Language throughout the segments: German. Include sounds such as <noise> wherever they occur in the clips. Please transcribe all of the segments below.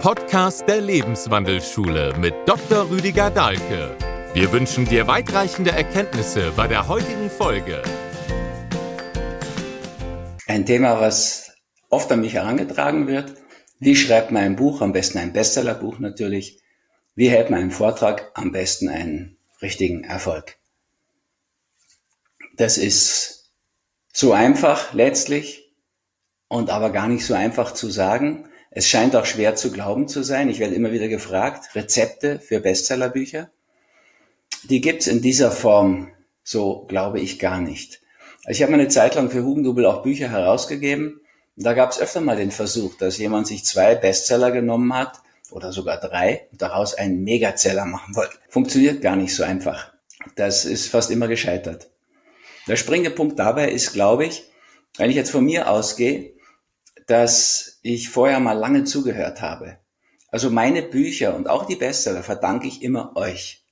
Podcast der Lebenswandelschule mit Dr. Rüdiger Dahlke. Wir wünschen dir weitreichende Erkenntnisse bei der heutigen Folge. Ein Thema, was oft an mich herangetragen wird. Wie schreibt man ein Buch? Am besten ein Bestsellerbuch natürlich. Wie hält man einen Vortrag? Am besten einen richtigen Erfolg. Das ist so einfach letztlich und aber gar nicht so einfach zu sagen. Es scheint auch schwer zu glauben zu sein. Ich werde immer wieder gefragt, Rezepte für Bestsellerbücher. Die gibt's in dieser Form, so glaube ich gar nicht. Ich habe eine Zeit lang für Hugendubel auch Bücher herausgegeben. Da gab es öfter mal den Versuch, dass jemand sich zwei Bestseller genommen hat oder sogar drei und daraus einen Megazeller machen wollte. Funktioniert gar nicht so einfach. Das ist fast immer gescheitert. Der springende Punkt dabei ist, glaube ich, wenn ich jetzt von mir ausgehe, dass ich vorher mal lange zugehört habe. Also meine Bücher und auch die Bestseller verdanke ich immer euch.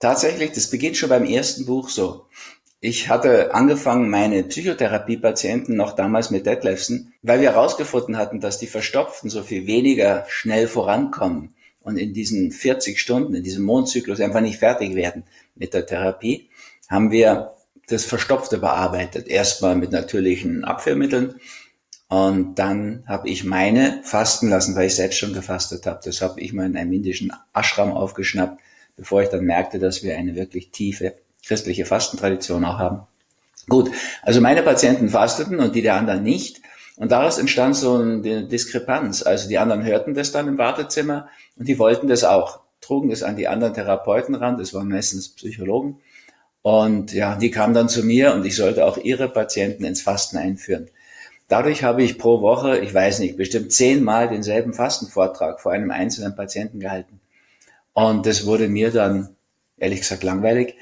Tatsächlich, das beginnt schon beim ersten Buch so. Ich hatte angefangen, meine Psychotherapiepatienten noch damals mit Detlefsen, weil wir herausgefunden hatten, dass die Verstopften so viel weniger schnell vorankommen und in diesen 40 Stunden, in diesem Mondzyklus einfach nicht fertig werden mit der Therapie, haben wir das Verstopfte bearbeitet. Erstmal mit natürlichen Abführmitteln und dann habe ich meine fasten lassen, weil ich selbst schon gefastet habe. Das habe ich mal in einem indischen Ashram aufgeschnappt, bevor ich dann merkte, dass wir eine wirklich tiefe christliche Fastentradition auch haben. Gut, also meine Patienten fasteten und die der anderen nicht. Und daraus entstand so eine Diskrepanz. Also die anderen hörten das dann im Wartezimmer und die wollten das auch, trugen das an die anderen Therapeuten ran, das waren meistens Psychologen. Und ja, die kamen dann zu mir und ich sollte auch ihre Patienten ins Fasten einführen. Dadurch habe ich pro Woche, ich weiß nicht, bestimmt zehnmal denselben Fastenvortrag vor einem einzelnen Patienten gehalten. Und das wurde mir dann, ehrlich gesagt, langweilig.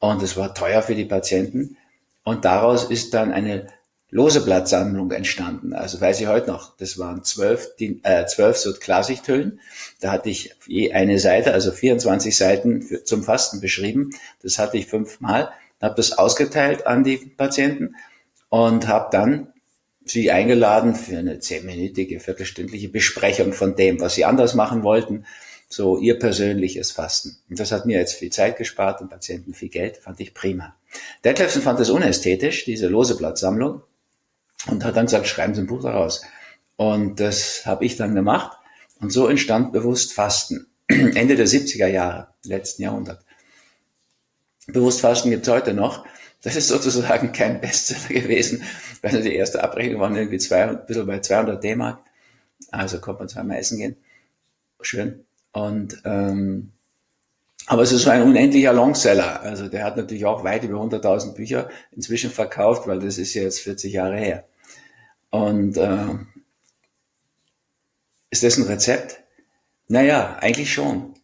Und es war teuer für die Patienten. Und daraus ist dann eine lose Blattsammlung entstanden. Also weiß ich heute noch, das waren zwölf, äh, zwölf so Klarsichthüllen. Da hatte ich je eine Seite, also 24 Seiten für, zum Fasten beschrieben. Das hatte ich fünfmal, habe das ausgeteilt an die Patienten und habe dann Sie eingeladen für eine zehnminütige, viertelstündliche Besprechung von dem, was Sie anders machen wollten, so Ihr persönliches Fasten. Und das hat mir jetzt viel Zeit gespart und Patienten viel Geld, fand ich prima. Detlefsen fand das unästhetisch, diese lose Blattsammlung, und hat dann gesagt, schreiben Sie ein Buch daraus. Und das habe ich dann gemacht. Und so entstand bewusst Fasten. <clears throat> Ende der 70er Jahre, letzten Jahrhundert. Bewusst Fasten gibt's heute noch. Das ist sozusagen kein Bestseller gewesen, weil die erste Abrechnung waren irgendwie zwei, ein bisschen bei 200 D-Mark. Also konnte man zweimal essen gehen. Schön. Und, ähm, aber es ist so ein unendlicher Longseller. Also der hat natürlich auch weit über 100.000 Bücher inzwischen verkauft, weil das ist ja jetzt 40 Jahre her. Und äh, ist das ein Rezept? Naja, eigentlich schon.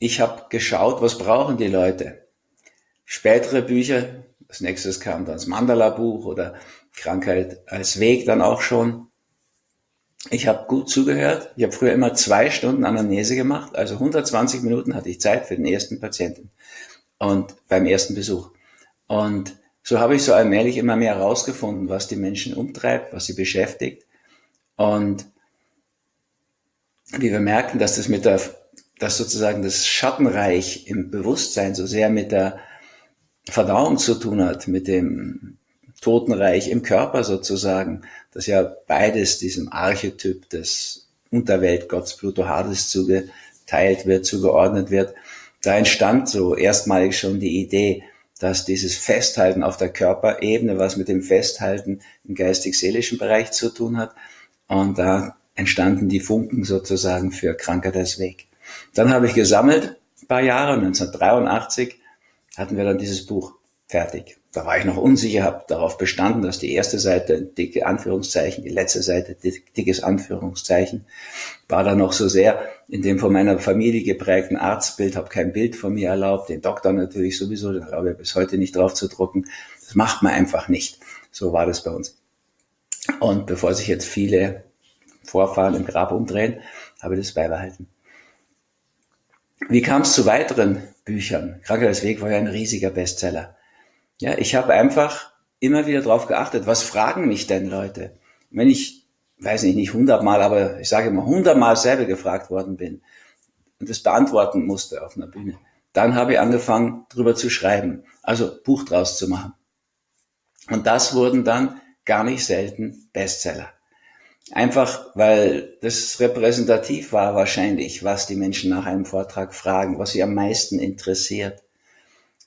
Ich habe geschaut, was brauchen die Leute. Spätere Bücher, als nächstes kam dann das Mandala-Buch oder Krankheit als Weg dann auch schon. Ich habe gut zugehört. Ich habe früher immer zwei Stunden Anamnese gemacht. Also 120 Minuten hatte ich Zeit für den ersten Patienten und beim ersten Besuch. Und so habe ich so allmählich immer mehr herausgefunden, was die Menschen umtreibt, was sie beschäftigt. Und wie wir merken, dass das mit der, dass sozusagen das Schattenreich im Bewusstsein so sehr mit der Verdauung zu tun hat, mit dem Totenreich im Körper sozusagen, das ja beides diesem Archetyp des Unterweltgotts Pluto Hades zugeteilt wird, zugeordnet wird. Da entstand so erstmalig schon die Idee, dass dieses Festhalten auf der Körperebene was mit dem Festhalten im geistig-seelischen Bereich zu tun hat. Und da entstanden die Funken sozusagen für Krankheit als Weg. Dann habe ich gesammelt, ein paar Jahre, 1983 hatten wir dann dieses Buch fertig. Da war ich noch unsicher, habe darauf bestanden, dass die erste Seite dicke Anführungszeichen, die letzte Seite dickes Anführungszeichen. War da noch so sehr in dem von meiner Familie geprägten Arztbild, habe kein Bild von mir erlaubt, den Doktor natürlich sowieso, den glaube ich bis heute nicht drauf zu drucken. Das macht man einfach nicht. So war das bei uns. Und bevor sich jetzt viele Vorfahren im Grab umdrehen, habe ich das beibehalten. Wie kam es zu weiteren Büchern? Krankheitsweg war ja ein riesiger Bestseller. Ja, ich habe einfach immer wieder darauf geachtet, was fragen mich denn Leute? Wenn ich weiß nicht, nicht hundertmal, aber ich sage immer hundertmal selber gefragt worden bin und das beantworten musste auf einer Bühne, dann habe ich angefangen, drüber zu schreiben, also Buch draus zu machen. Und das wurden dann gar nicht selten Bestseller. Einfach, weil das repräsentativ war wahrscheinlich, was die Menschen nach einem Vortrag fragen, was sie am meisten interessiert.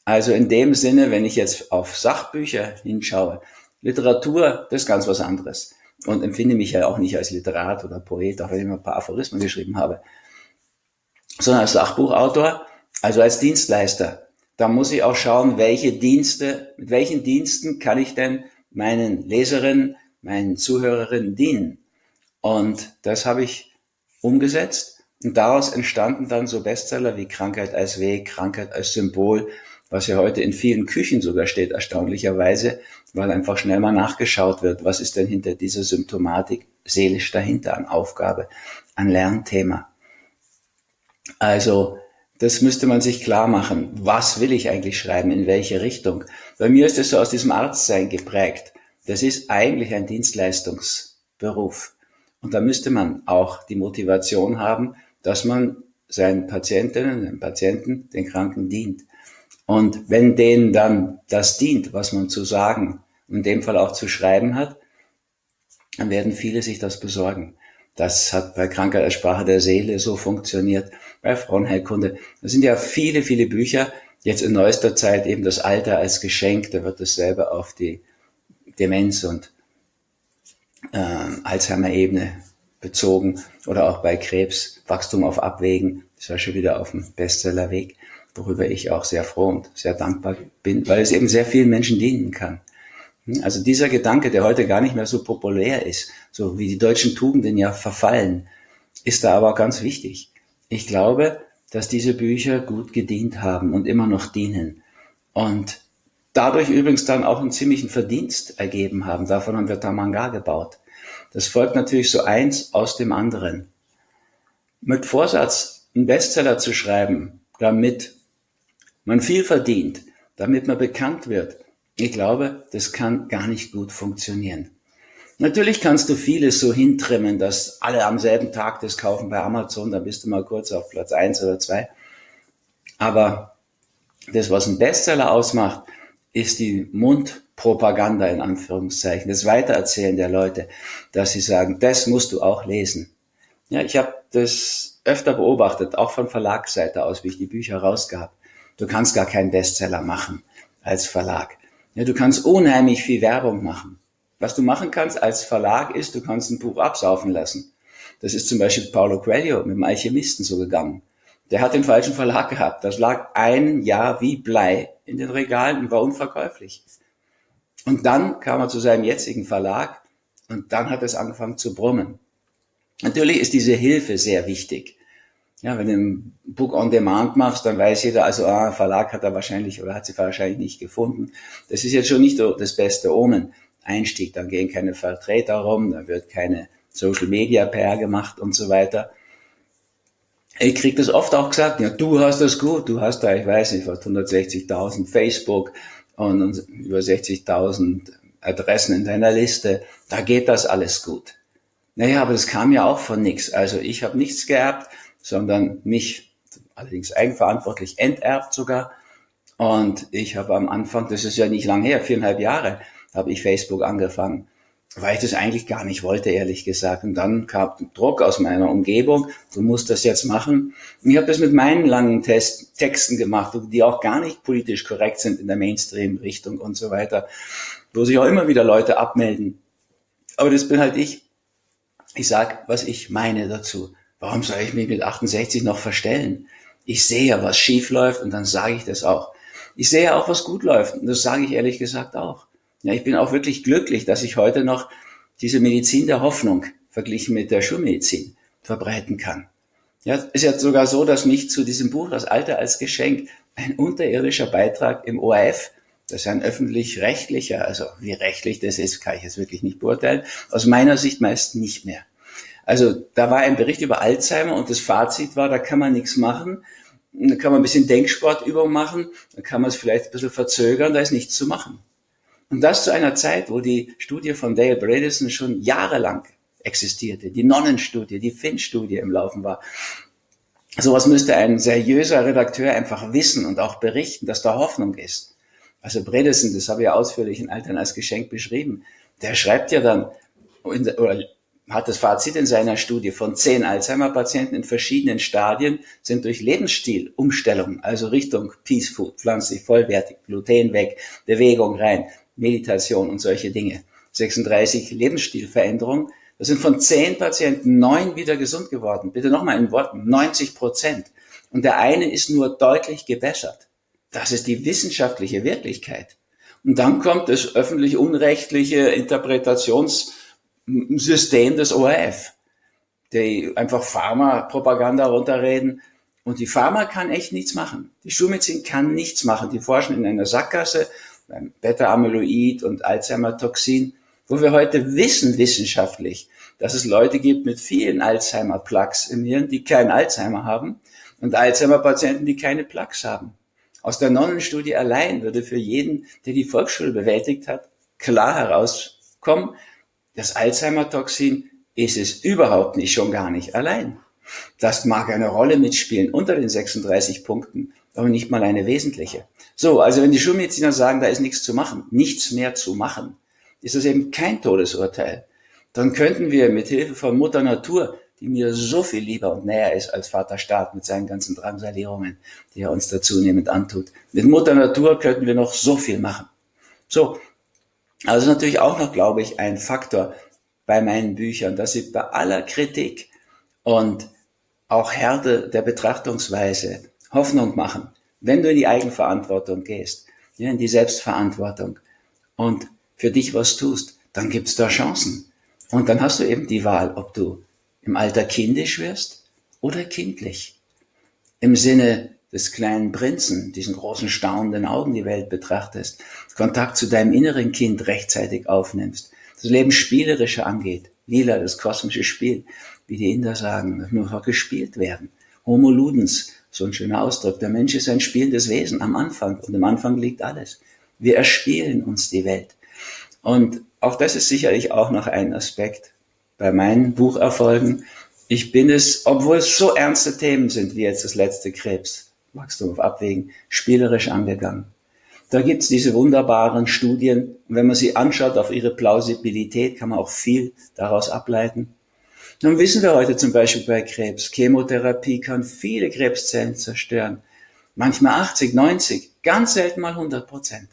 Also in dem Sinne, wenn ich jetzt auf Sachbücher hinschaue, Literatur, das ist ganz was anderes. Und empfinde mich ja auch nicht als Literat oder Poet, auch wenn ich mal ein paar Aphorismen geschrieben habe, sondern als Sachbuchautor, also als Dienstleister. Da muss ich auch schauen, welche Dienste, mit welchen Diensten kann ich denn meinen Leserinnen, meinen Zuhörerinnen dienen. Und das habe ich umgesetzt und daraus entstanden dann so Bestseller wie Krankheit als Weg, Krankheit als Symbol, was ja heute in vielen Küchen sogar steht, erstaunlicherweise, weil einfach schnell mal nachgeschaut wird, was ist denn hinter dieser Symptomatik seelisch dahinter an Aufgabe, an Lernthema. Also das müsste man sich klar machen. Was will ich eigentlich schreiben? In welche Richtung? Bei mir ist es so aus diesem Arztsein geprägt. Das ist eigentlich ein Dienstleistungsberuf. Und da müsste man auch die Motivation haben, dass man seinen Patientinnen, den Patienten, den Kranken dient. Und wenn denen dann das dient, was man zu sagen, in dem Fall auch zu schreiben hat, dann werden viele sich das besorgen. Das hat bei Krankheit als Sprache der Seele so funktioniert, bei Frauenheilkunde. Das sind ja viele, viele Bücher. Jetzt in neuester Zeit eben das Alter als Geschenk, da wird dasselbe auf die Demenz und äh, Alzheimer-Ebene bezogen oder auch bei Krebs, Wachstum auf Abwägen, das war schon wieder auf dem Bestsellerweg, worüber ich auch sehr froh und sehr dankbar bin, weil es eben sehr vielen Menschen dienen kann. Hm, also dieser Gedanke, der heute gar nicht mehr so populär ist, so wie die deutschen Tugenden ja verfallen, ist da aber ganz wichtig. Ich glaube, dass diese Bücher gut gedient haben und immer noch dienen. Und dadurch übrigens dann auch einen ziemlichen Verdienst ergeben haben. Davon haben wir Tamanga gebaut. Das folgt natürlich so eins aus dem anderen. Mit Vorsatz, einen Bestseller zu schreiben, damit man viel verdient, damit man bekannt wird, ich glaube, das kann gar nicht gut funktionieren. Natürlich kannst du vieles so hintrimmen, dass alle am selben Tag das kaufen bei Amazon, da bist du mal kurz auf Platz eins oder zwei. Aber das, was ein Bestseller ausmacht, ist die Mundpropaganda in Anführungszeichen, das Weitererzählen der Leute, dass sie sagen, das musst du auch lesen. Ja, ich habe das öfter beobachtet, auch von Verlagsseite aus, wie ich die Bücher rausgab. Du kannst gar keinen Bestseller machen als Verlag. Ja, du kannst unheimlich viel Werbung machen. Was du machen kannst als Verlag ist, du kannst ein Buch absaufen lassen. Das ist zum Beispiel Paulo Coelho mit dem Alchemisten so gegangen. Der hat den falschen Verlag gehabt. Das lag ein Jahr wie Blei in den Regalen und war unverkäuflich. Und dann kam er zu seinem jetzigen Verlag und dann hat es angefangen zu brummen. Natürlich ist diese Hilfe sehr wichtig. Ja, wenn du ein Book on Demand machst, dann weiß jeder, also ah, Verlag hat er wahrscheinlich oder hat sie wahrscheinlich nicht gefunden. Das ist jetzt schon nicht das beste Omen. Einstieg, dann gehen keine Vertreter rum, dann wird keine Social Media PR gemacht und so weiter. Ich krieg das oft auch gesagt, ja, du hast das gut, du hast da, ich weiß nicht, was 160.000 Facebook und über 60.000 Adressen in deiner Liste, da geht das alles gut. Naja, aber das kam ja auch von nichts. Also ich habe nichts geerbt, sondern mich allerdings eigenverantwortlich enterbt sogar. Und ich habe am Anfang, das ist ja nicht lang her, viereinhalb Jahre, habe ich Facebook angefangen, weil ich das eigentlich gar nicht wollte, ehrlich gesagt. Und dann kam Druck aus meiner Umgebung, du musst das jetzt machen. Und ich habe das mit meinen langen Test Texten gemacht, die auch gar nicht politisch korrekt sind in der Mainstream-Richtung und so weiter, wo sich auch immer wieder Leute abmelden. Aber das bin halt ich. Ich sag, was ich meine dazu. Warum soll ich mich mit 68 noch verstellen? Ich sehe ja, was schief läuft und dann sage ich das auch. Ich sehe ja auch, was gut läuft und das sage ich ehrlich gesagt auch. Ja, ich bin auch wirklich glücklich, dass ich heute noch diese Medizin der Hoffnung verglichen mit der Schulmedizin verbreiten kann. Ja, ist ja sogar so, dass mich zu diesem Buch Das Alter als Geschenk ein unterirdischer Beitrag im ORF, das ist ein öffentlich-rechtlicher, also wie rechtlich das ist, kann ich jetzt wirklich nicht beurteilen, aus meiner Sicht meist nicht mehr. Also da war ein Bericht über Alzheimer und das Fazit war, da kann man nichts machen. Da kann man ein bisschen Denksportübung machen, da kann man es vielleicht ein bisschen verzögern, da ist nichts zu machen. Und das zu einer Zeit, wo die Studie von Dale Bredesen schon jahrelang existierte, die Nonnenstudie, die Finn-Studie im Laufen war. Sowas müsste ein seriöser Redakteur einfach wissen und auch berichten, dass da Hoffnung ist. Also Bredesen, das habe ich ausführlich in Altern als Geschenk beschrieben, der schreibt ja dann, oder hat das Fazit in seiner Studie von zehn Alzheimer-Patienten in verschiedenen Stadien sind durch Lebensstilumstellung, also Richtung Peace Food, pflanzlich, vollwertig, Gluten weg, Bewegung rein, Meditation und solche Dinge. 36 Lebensstilveränderungen. Das sind von zehn Patienten neun wieder gesund geworden. Bitte nochmal in Worten, 90 Prozent. Und der eine ist nur deutlich gebessert. Das ist die wissenschaftliche Wirklichkeit. Und dann kommt das öffentlich-unrechtliche Interpretationssystem des ORF, die einfach Pharma-Propaganda runterreden. Und die Pharma kann echt nichts machen. Die Schulmedizin kann nichts machen. Die forschen in einer Sackgasse Beta-Amyloid und Alzheimer-Toxin, wo wir heute wissen wissenschaftlich, dass es Leute gibt mit vielen Alzheimer-Plaques im Hirn, die keinen Alzheimer haben und Alzheimer-Patienten, die keine Plaques haben. Aus der Nonnenstudie allein würde für jeden, der die Volksschule bewältigt hat, klar herauskommen, das Alzheimer-Toxin ist es überhaupt nicht, schon gar nicht allein. Das mag eine Rolle mitspielen unter den 36 Punkten, aber nicht mal eine wesentliche. So, also wenn die Schulmediziner sagen, da ist nichts zu machen, nichts mehr zu machen, ist das eben kein Todesurteil. Dann könnten wir mit Hilfe von Mutter Natur die mir so viel lieber und näher ist als Vater Staat mit seinen ganzen Drangsalierungen, die er uns da zunehmend antut. Mit Mutter Natur könnten wir noch so viel machen. So, also natürlich auch noch, glaube ich, ein Faktor bei meinen Büchern, dass sie bei aller Kritik und auch Härte der Betrachtungsweise Hoffnung machen, wenn du in die Eigenverantwortung gehst, in die Selbstverantwortung und für dich was tust, dann gibt's da Chancen. Und dann hast du eben die Wahl, ob du im Alter kindisch wirst oder kindlich. Im Sinne des kleinen Prinzen, diesen großen staunenden Augen die Welt betrachtest, Kontakt zu deinem inneren Kind rechtzeitig aufnimmst, das Leben spielerischer angeht, lila, das kosmische Spiel, wie die Inder sagen, das muss auch gespielt werden. Homo ludens, so ein schöner Ausdruck. Der Mensch ist ein spielendes Wesen am Anfang und am Anfang liegt alles. Wir erspielen uns die Welt. Und auch das ist sicherlich auch noch ein Aspekt, bei meinen Bucherfolgen. Ich bin es, obwohl es so ernste Themen sind, wie jetzt das letzte Krebs, Wachstum auf Abwägen, spielerisch angegangen. Da gibt's diese wunderbaren Studien. Und wenn man sie anschaut auf ihre Plausibilität, kann man auch viel daraus ableiten. Nun wissen wir heute zum Beispiel bei Krebs, Chemotherapie kann viele Krebszellen zerstören. Manchmal 80, 90, ganz selten mal 100 Prozent.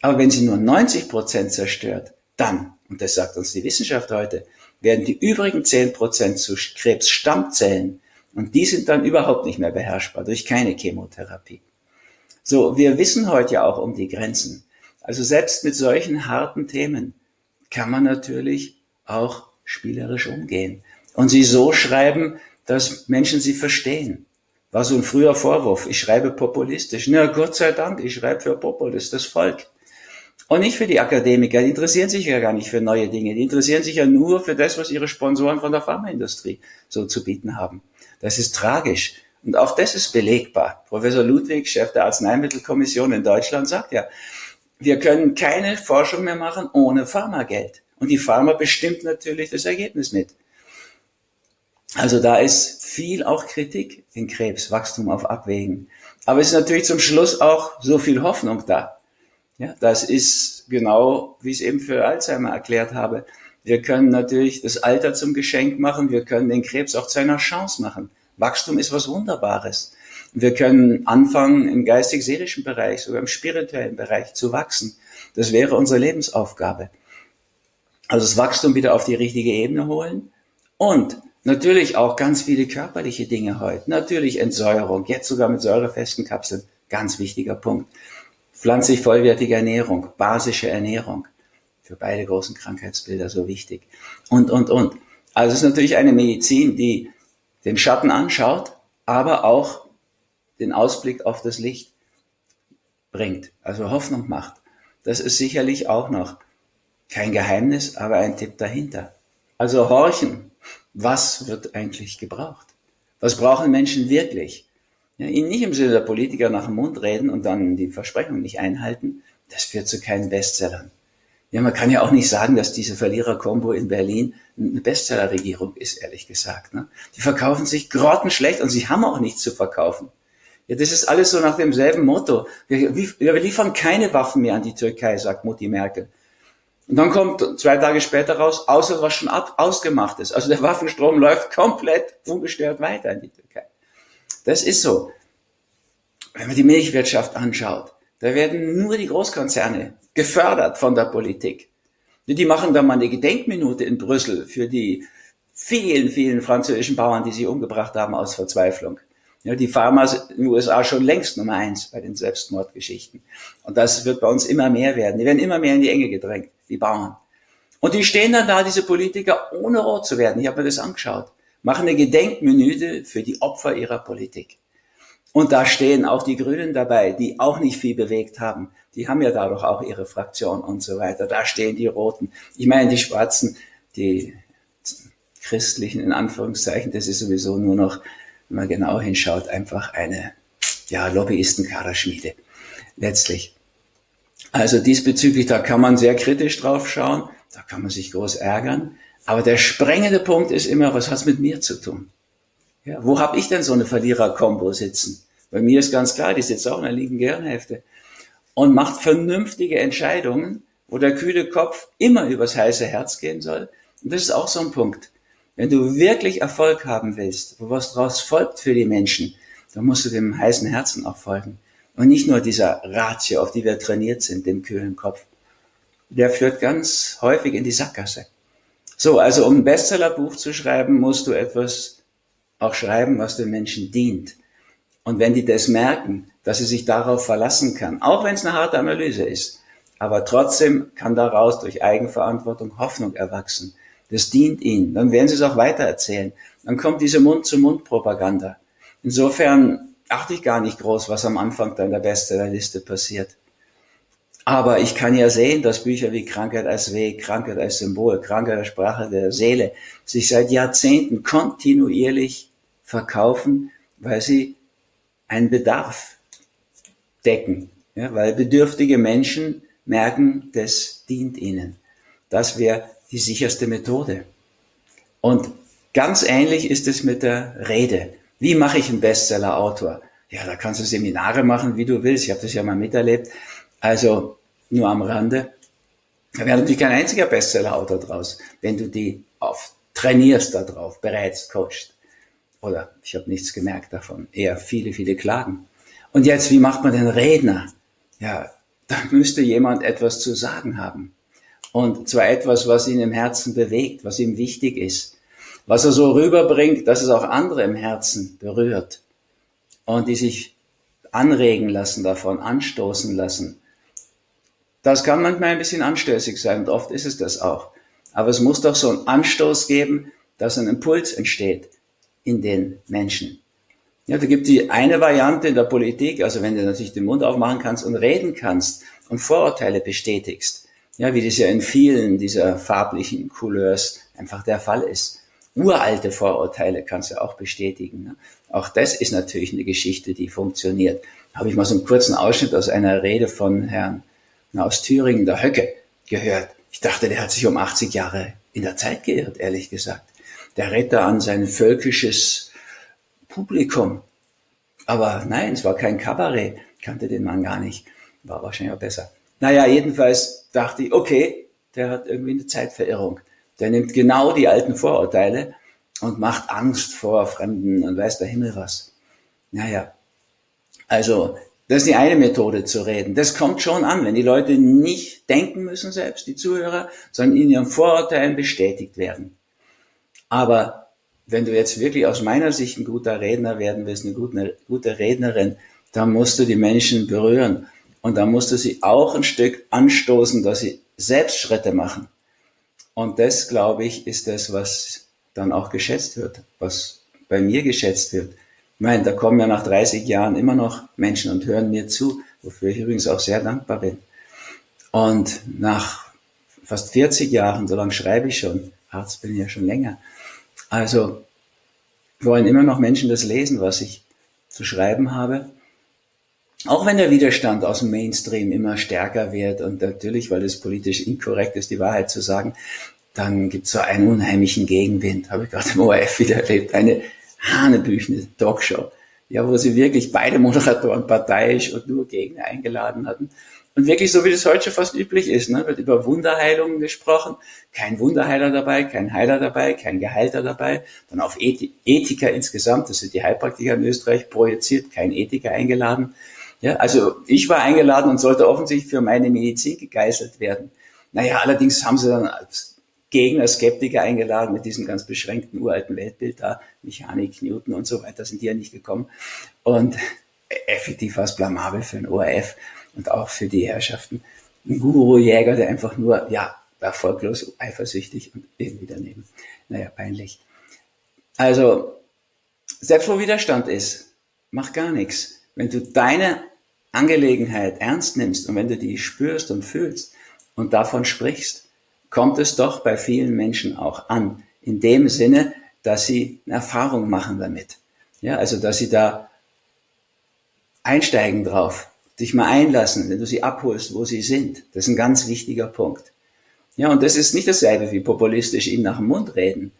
Aber wenn sie nur 90 Prozent zerstört, dann, und das sagt uns die Wissenschaft heute, werden die übrigen 10% zu Krebsstammzellen und die sind dann überhaupt nicht mehr beherrschbar durch keine Chemotherapie. So, wir wissen heute ja auch um die Grenzen. Also selbst mit solchen harten Themen kann man natürlich auch spielerisch umgehen und sie so schreiben, dass Menschen sie verstehen. War so ein früher Vorwurf, ich schreibe populistisch. Na, Gott sei Dank, ich schreibe für Populist, das Volk. Und nicht für die Akademiker, die interessieren sich ja gar nicht für neue Dinge, die interessieren sich ja nur für das, was ihre Sponsoren von der Pharmaindustrie so zu bieten haben. Das ist tragisch. Und auch das ist belegbar. Professor Ludwig, Chef der Arzneimittelkommission in Deutschland, sagt ja, wir können keine Forschung mehr machen ohne Pharmageld. Und die Pharma bestimmt natürlich das Ergebnis mit. Also da ist viel auch Kritik in Krebs, Wachstum auf Abwägen. Aber es ist natürlich zum Schluss auch so viel Hoffnung da. Ja, das ist genau, wie ich es eben für Alzheimer erklärt habe. Wir können natürlich das Alter zum Geschenk machen. Wir können den Krebs auch zu einer Chance machen. Wachstum ist was Wunderbares. Wir können anfangen, im geistig-seelischen Bereich, sogar im spirituellen Bereich zu wachsen. Das wäre unsere Lebensaufgabe. Also das Wachstum wieder auf die richtige Ebene holen und natürlich auch ganz viele körperliche Dinge heute. Natürlich Entsäuerung, jetzt sogar mit säurefesten Kapseln. Ganz wichtiger Punkt pflanzlich vollwertige Ernährung, basische Ernährung. Für beide großen Krankheitsbilder so wichtig. Und, und, und. Also es ist natürlich eine Medizin, die den Schatten anschaut, aber auch den Ausblick auf das Licht bringt, also Hoffnung macht. Das ist sicherlich auch noch kein Geheimnis, aber ein Tipp dahinter. Also horchen, was wird eigentlich gebraucht? Was brauchen Menschen wirklich? Ja, ihn nicht im Sinne der Politiker nach dem Mund reden und dann die Versprechungen nicht einhalten, das führt zu keinen Bestsellern. Ja, man kann ja auch nicht sagen, dass diese Verlierer-Kombo in Berlin eine Bestsellerregierung ist, ehrlich gesagt. Ne? Die verkaufen sich grottenschlecht und sie haben auch nichts zu verkaufen. Ja, das ist alles so nach demselben Motto. Wir, wir liefern keine Waffen mehr an die Türkei, sagt Mutti Merkel. Und dann kommt zwei Tage später raus, außer was schon ab, ausgemacht ist. Also der Waffenstrom <laughs> läuft komplett ungestört weiter in die Türkei. Das ist so. Wenn man die Milchwirtschaft anschaut, da werden nur die Großkonzerne gefördert von der Politik. Die machen da mal eine Gedenkminute in Brüssel für die vielen, vielen französischen Bauern, die sie umgebracht haben aus Verzweiflung. Ja, die Pharma in den USA schon längst Nummer eins bei den Selbstmordgeschichten. Und das wird bei uns immer mehr werden. Die werden immer mehr in die Enge gedrängt, die Bauern. Und die stehen dann da, diese Politiker, ohne rot zu werden. Ich habe mir das angeschaut. Machen eine Gedenkminute für die Opfer ihrer Politik. Und da stehen auch die Grünen dabei, die auch nicht viel bewegt haben. Die haben ja dadurch auch ihre Fraktion und so weiter. Da stehen die Roten. Ich meine, die Schwarzen, die christlichen in Anführungszeichen, das ist sowieso nur noch wenn man genau hinschaut, einfach eine ja, Lobbyistenkaderschmiede letztlich. Also diesbezüglich, da kann man sehr kritisch drauf schauen, da kann man sich groß ärgern. Aber der sprengende Punkt ist immer, was hat's mit mir zu tun? Ja, wo habe ich denn so eine Verlierer-Kombo sitzen? Bei mir ist ganz klar, die sitzt auch in der linken Gehirnhälfte und macht vernünftige Entscheidungen, wo der kühle Kopf immer übers heiße Herz gehen soll. Und das ist auch so ein Punkt. Wenn du wirklich Erfolg haben willst, wo was daraus folgt für die Menschen, dann musst du dem heißen Herzen auch folgen. Und nicht nur dieser Ratio, auf die wir trainiert sind, dem kühlen Kopf. Der führt ganz häufig in die Sackgasse. So, also um ein Bestsellerbuch zu schreiben, musst du etwas auch schreiben, was den Menschen dient. Und wenn die das merken, dass sie sich darauf verlassen kann, auch wenn es eine harte Analyse ist, aber trotzdem kann daraus durch Eigenverantwortung Hoffnung erwachsen. Das dient ihnen. Dann werden sie es auch weitererzählen. Dann kommt diese Mund-zu-Mund-Propaganda. Insofern achte ich gar nicht groß, was am Anfang deiner Bestsellerliste passiert. Aber ich kann ja sehen, dass Bücher wie Krankheit als Weg, Krankheit als Symbol, Krankheit als Sprache der Seele sich seit Jahrzehnten kontinuierlich verkaufen, weil sie einen Bedarf decken. Ja, weil bedürftige Menschen merken, das dient ihnen. Das wäre die sicherste Methode. Und ganz ähnlich ist es mit der Rede. Wie mache ich einen Bestseller-Autor? Ja, da kannst du Seminare machen, wie du willst. Ich habe das ja mal miterlebt. Also nur am Rande. Da wäre natürlich kein einziger Bestseller-Autor draus, wenn du die auf trainierst darauf, berätst, coachst. Oder ich habe nichts gemerkt davon. Eher viele, viele Klagen. Und jetzt, wie macht man den Redner? Ja, da müsste jemand etwas zu sagen haben. Und zwar etwas, was ihn im Herzen bewegt, was ihm wichtig ist. Was er so rüberbringt, dass es auch andere im Herzen berührt. Und die sich anregen lassen davon, anstoßen lassen. Das kann manchmal ein bisschen anstößig sein und oft ist es das auch. Aber es muss doch so einen Anstoß geben, dass ein Impuls entsteht in den Menschen. Ja, da gibt die eine Variante in der Politik, also wenn du natürlich den Mund aufmachen kannst und reden kannst und Vorurteile bestätigst, ja, wie das ja in vielen dieser farblichen Couleurs einfach der Fall ist. Uralte Vorurteile kannst du auch bestätigen. Ne? Auch das ist natürlich eine Geschichte, die funktioniert. Habe ich mal so einen kurzen Ausschnitt aus einer Rede von Herrn na, aus Thüringen, der Höcke, gehört. Ich dachte, der hat sich um 80 Jahre in der Zeit geirrt, ehrlich gesagt. Der redet da an sein völkisches Publikum. Aber nein, es war kein Kabarett, kannte den Mann gar nicht. War wahrscheinlich auch besser. Naja, jedenfalls dachte ich, okay, der hat irgendwie eine Zeitverirrung. Der nimmt genau die alten Vorurteile und macht Angst vor Fremden und weiß der Himmel was. Naja, also das ist die eine Methode zu reden. Das kommt schon an, wenn die Leute nicht denken müssen selbst, die Zuhörer, sondern in ihren Vorurteilen bestätigt werden. Aber wenn du jetzt wirklich aus meiner Sicht ein guter Redner werden willst, eine gute, gute Rednerin, dann musst du die Menschen berühren. Und da musst du sie auch ein Stück anstoßen, dass sie selbst Schritte machen. Und das, glaube ich, ist das, was dann auch geschätzt wird, was bei mir geschätzt wird. Ich meine, da kommen ja nach 30 Jahren immer noch Menschen und hören mir zu, wofür ich übrigens auch sehr dankbar bin. Und nach fast 40 Jahren, so lange schreibe ich schon, Arzt bin ich ja schon länger, also wollen immer noch Menschen das lesen, was ich zu schreiben habe. Auch wenn der Widerstand aus dem Mainstream immer stärker wird und natürlich, weil es politisch inkorrekt ist, die Wahrheit zu sagen, dann gibt es so einen unheimlichen Gegenwind, habe ich gerade im ORF wieder erlebt, eine hanebüchene Talkshow, ja, wo sie wirklich beide Moderatoren parteiisch und nur Gegner eingeladen hatten. Und wirklich so, wie das heute schon fast üblich ist, ne, wird über Wunderheilungen gesprochen. Kein Wunderheiler dabei, kein Heiler dabei, kein Geheilter dabei. Dann auf Ethiker insgesamt, das sind die Heilpraktiker in Österreich projiziert, kein Ethiker eingeladen. Ja, also ich war eingeladen und sollte offensichtlich für meine Medizin gegeißelt werden. Naja, allerdings haben sie dann als Gegner, Skeptiker eingeladen mit diesem ganz beschränkten uralten Weltbild da, Mechanik, Newton und so weiter, sind die ja nicht gekommen. Und effektiv war es blamabel für den ORF und auch für die Herrschaften. Ein Guru-Jäger, der einfach nur, ja, erfolglos, eifersüchtig und irgendwie daneben. Naja, peinlich. Also, selbst wo Widerstand ist, mach gar nichts. Wenn du deine Angelegenheit ernst nimmst und wenn du die spürst und fühlst und davon sprichst, kommt es doch bei vielen Menschen auch an. In dem Sinne, dass sie eine Erfahrung machen damit. Ja, also, dass sie da einsteigen drauf, dich mal einlassen, wenn du sie abholst, wo sie sind. Das ist ein ganz wichtiger Punkt. Ja, und das ist nicht dasselbe wie populistisch ihnen nach dem Mund reden,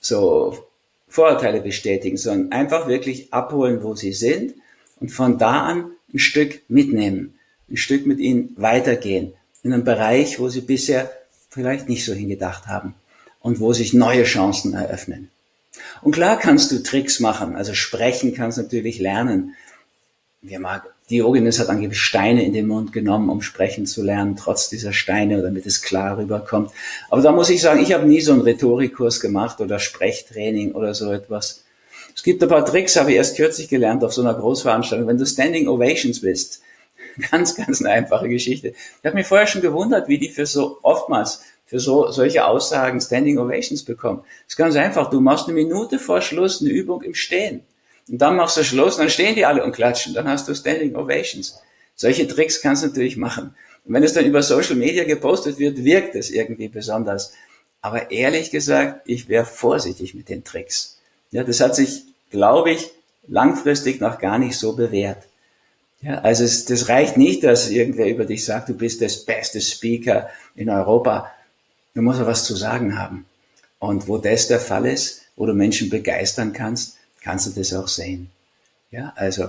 so Vorurteile bestätigen, sondern einfach wirklich abholen, wo sie sind und von da an ein Stück mitnehmen, ein Stück mit ihnen weitergehen in einen Bereich, wo sie bisher vielleicht nicht so hingedacht haben und wo sich neue Chancen eröffnen. Und klar kannst du Tricks machen, also sprechen kannst du natürlich lernen. Wir mag, Diogenes hat angeblich Steine in den Mund genommen, um sprechen zu lernen, trotz dieser Steine, damit es klar rüberkommt. Aber da muss ich sagen, ich habe nie so einen Rhetorikkurs gemacht oder Sprechtraining oder so etwas. Es gibt ein paar Tricks, habe ich erst kürzlich gelernt auf so einer Großveranstaltung. Wenn du Standing Ovations bist, <laughs> ganz, ganz eine einfache Geschichte. Ich habe mich vorher schon gewundert, wie die für so oftmals für so solche Aussagen Standing Ovations bekommen. Das ist ganz einfach. Du machst eine Minute vor Schluss eine Übung im Stehen. Und dann machst du Schluss, dann stehen die alle und klatschen. Dann hast du Standing Ovations. Solche Tricks kannst du natürlich machen. Und wenn es dann über Social Media gepostet wird, wirkt es irgendwie besonders. Aber ehrlich gesagt, ich wäre vorsichtig mit den Tricks. Ja, das hat sich, glaube ich, langfristig noch gar nicht so bewährt. Ja, also es, das reicht nicht, dass irgendwer über dich sagt, du bist das beste Speaker in Europa. Du musst ja was zu sagen haben. Und wo das der Fall ist, wo du Menschen begeistern kannst, kannst du das auch sehen. Ja, also,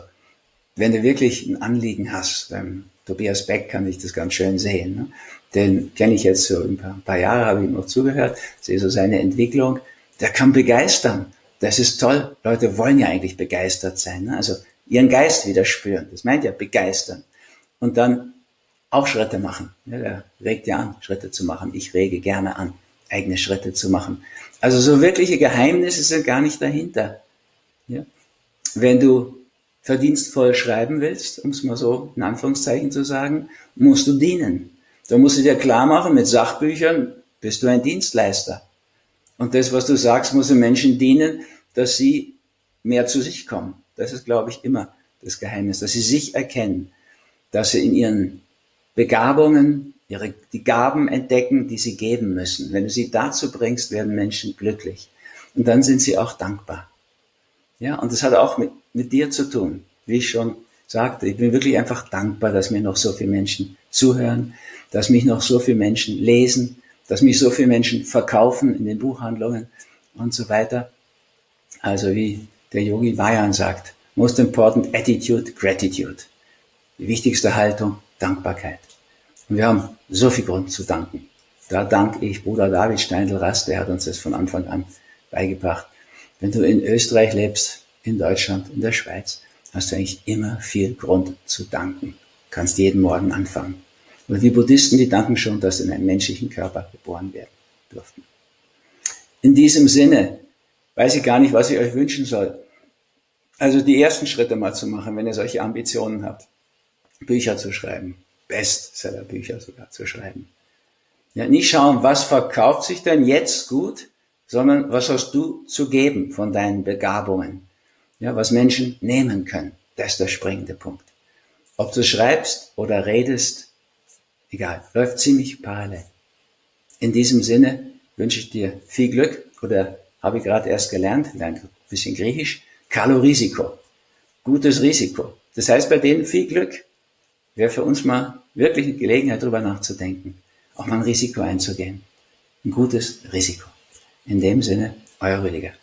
wenn du wirklich ein Anliegen hast, beim Tobias Beck kann ich das ganz schön sehen. Ne? Den kenne ich jetzt so ein paar, ein paar Jahre, habe ich ihm noch zugehört, sehe so seine Entwicklung. Der kann begeistern. Das ist toll. Leute wollen ja eigentlich begeistert sein. Ne? Also ihren Geist wieder spüren. Das meint ja begeistern. Und dann auch Schritte machen. Ja, der regt ja an, Schritte zu machen. Ich rege gerne an, eigene Schritte zu machen. Also so wirkliche Geheimnisse sind gar nicht dahinter. Ja? Wenn du verdienstvoll schreiben willst, um es mal so in Anführungszeichen zu sagen, musst du dienen. Da musst du dir klar machen, mit Sachbüchern bist du ein Dienstleister. Und das, was du sagst, muss den Menschen dienen, dass sie mehr zu sich kommen. Das ist, glaube ich, immer das Geheimnis, dass sie sich erkennen, dass sie in ihren Begabungen, ihre, die Gaben entdecken, die sie geben müssen. Wenn du sie dazu bringst, werden Menschen glücklich. Und dann sind sie auch dankbar. Ja, und das hat auch mit, mit dir zu tun. Wie ich schon sagte, ich bin wirklich einfach dankbar, dass mir noch so viele Menschen zuhören, dass mich noch so viele Menschen lesen, dass mich so viele Menschen verkaufen in den Buchhandlungen und so weiter. Also wie der Yogi Vayan sagt, most important attitude, gratitude. Die wichtigste Haltung, Dankbarkeit. Und wir haben so viel Grund zu danken. Da danke ich Bruder David Steindl-Rast, der hat uns das von Anfang an beigebracht. Wenn du in Österreich lebst, in Deutschland, in der Schweiz, hast du eigentlich immer viel Grund zu danken. Kannst jeden Morgen anfangen. Und die Buddhisten, die danken schon, dass sie in einem menschlichen Körper geboren werden durften. In diesem Sinne weiß ich gar nicht, was ich euch wünschen soll. Also die ersten Schritte mal zu machen, wenn ihr solche Ambitionen habt. Bücher zu schreiben, Bestsellerbücher sogar zu schreiben. Ja, nicht schauen, was verkauft sich denn jetzt gut, sondern was hast du zu geben von deinen Begabungen. Ja, was Menschen nehmen können. Das ist der springende Punkt. Ob du schreibst oder redest, egal, läuft ziemlich parallel. In diesem Sinne wünsche ich dir viel Glück oder habe ich gerade erst gelernt, ein bisschen Griechisch, Kalorisiko. gutes Risiko. Das heißt bei denen viel Glück. Wäre für uns mal wirklich eine Gelegenheit, darüber nachzudenken, auch mal ein Risiko einzugehen. Ein gutes Risiko. In dem Sinne, euer Rüdiger.